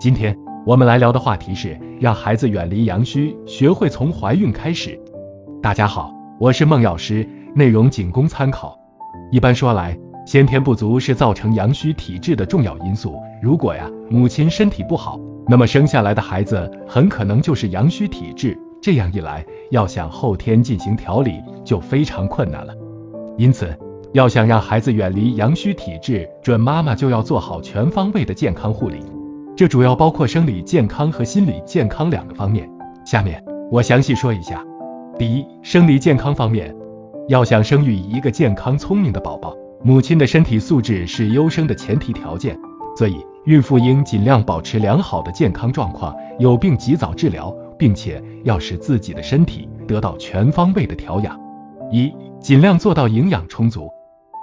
今天我们来聊的话题是让孩子远离阳虚，学会从怀孕开始。大家好，我是孟药师，内容仅供参考。一般说来，先天不足是造成阳虚体质的重要因素。如果呀母亲身体不好，那么生下来的孩子很可能就是阳虚体质。这样一来，要想后天进行调理就非常困难了。因此，要想让孩子远离阳虚体质，准妈妈就要做好全方位的健康护理。这主要包括生理健康和心理健康两个方面。下面我详细说一下。第一，生理健康方面，要想生育一个健康聪明的宝宝，母亲的身体素质是优生的前提条件，所以孕妇应尽量保持良好的健康状况，有病及早治疗，并且要使自己的身体得到全方位的调养。一，尽量做到营养充足。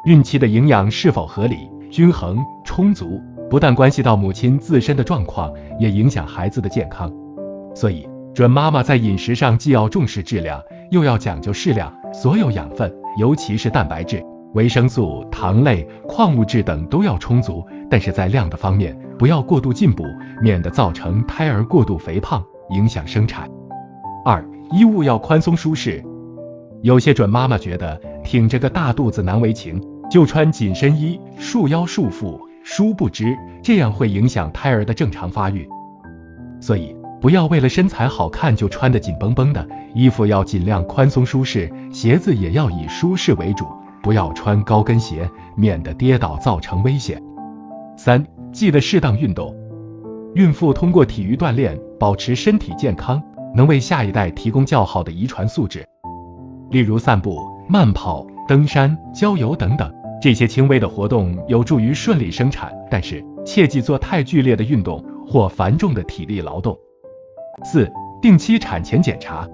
孕期的营养是否合理、均衡、充足，不但关系到母亲自身的状况，也影响孩子的健康。所以。准妈妈在饮食上既要重视质量，又要讲究适量，所有养分，尤其是蛋白质、维生素、糖类、矿物质等都要充足，但是在量的方面不要过度进补，免得造成胎儿过度肥胖，影响生产。二，衣物要宽松舒适。有些准妈妈觉得挺着个大肚子难为情，就穿紧身衣，束腰束腹，殊不知这样会影响胎儿的正常发育，所以。不要为了身材好看就穿得紧绷绷的衣服，要尽量宽松舒适，鞋子也要以舒适为主，不要穿高跟鞋，免得跌倒造成危险。三，记得适当运动。孕妇通过体育锻炼保持身体健康，能为下一代提供较好的遗传素质。例如散步、慢跑、登山、郊游等等，这些轻微的活动有助于顺利生产，但是切忌做太剧烈的运动或繁重的体力劳动。四、定期产前检查。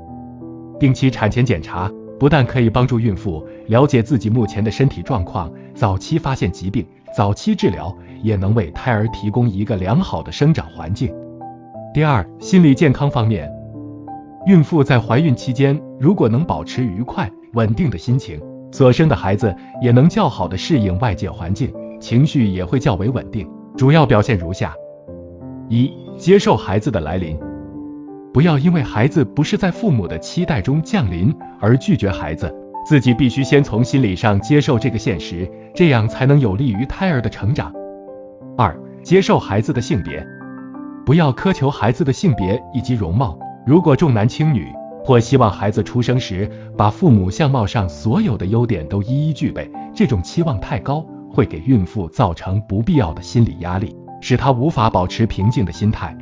定期产前检查不但可以帮助孕妇了解自己目前的身体状况，早期发现疾病，早期治疗，也能为胎儿提供一个良好的生长环境。第二，心理健康方面，孕妇在怀孕期间，如果能保持愉快、稳定的心情，所生的孩子也能较好的适应外界环境，情绪也会较为稳定。主要表现如下：一、接受孩子的来临。不要因为孩子不是在父母的期待中降临而拒绝孩子，自己必须先从心理上接受这个现实，这样才能有利于胎儿的成长。二、接受孩子的性别，不要苛求孩子的性别以及容貌。如果重男轻女，或希望孩子出生时把父母相貌上所有的优点都一一具备，这种期望太高，会给孕妇造成不必要的心理压力，使她无法保持平静的心态。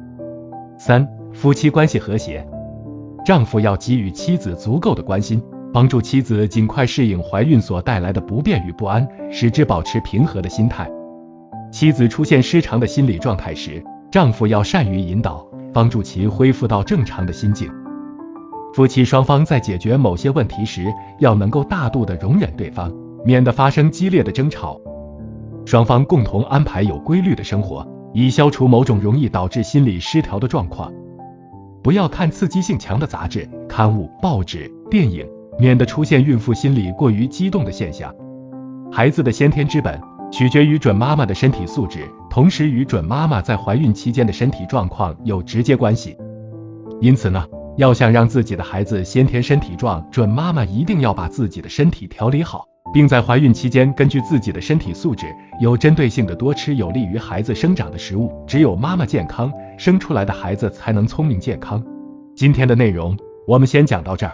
三。夫妻关系和谐，丈夫要给予妻子足够的关心，帮助妻子尽快适应怀孕所带来的不便与不安，使之保持平和的心态。妻子出现失常的心理状态时，丈夫要善于引导，帮助其恢复到正常的心境。夫妻双方在解决某些问题时，要能够大度的容忍对方，免得发生激烈的争吵。双方共同安排有规律的生活，以消除某种容易导致心理失调的状况。不要看刺激性强的杂志、刊物、报纸、电影，免得出现孕妇心理过于激动的现象。孩子的先天之本取决于准妈妈的身体素质，同时与准妈妈在怀孕期间的身体状况有直接关系。因此呢，要想让自己的孩子先天身体壮，准妈妈一定要把自己的身体调理好，并在怀孕期间根据自己的身体素质，有针对性的多吃有利于孩子生长的食物。只有妈妈健康。生出来的孩子才能聪明健康。今天的内容我们先讲到这儿。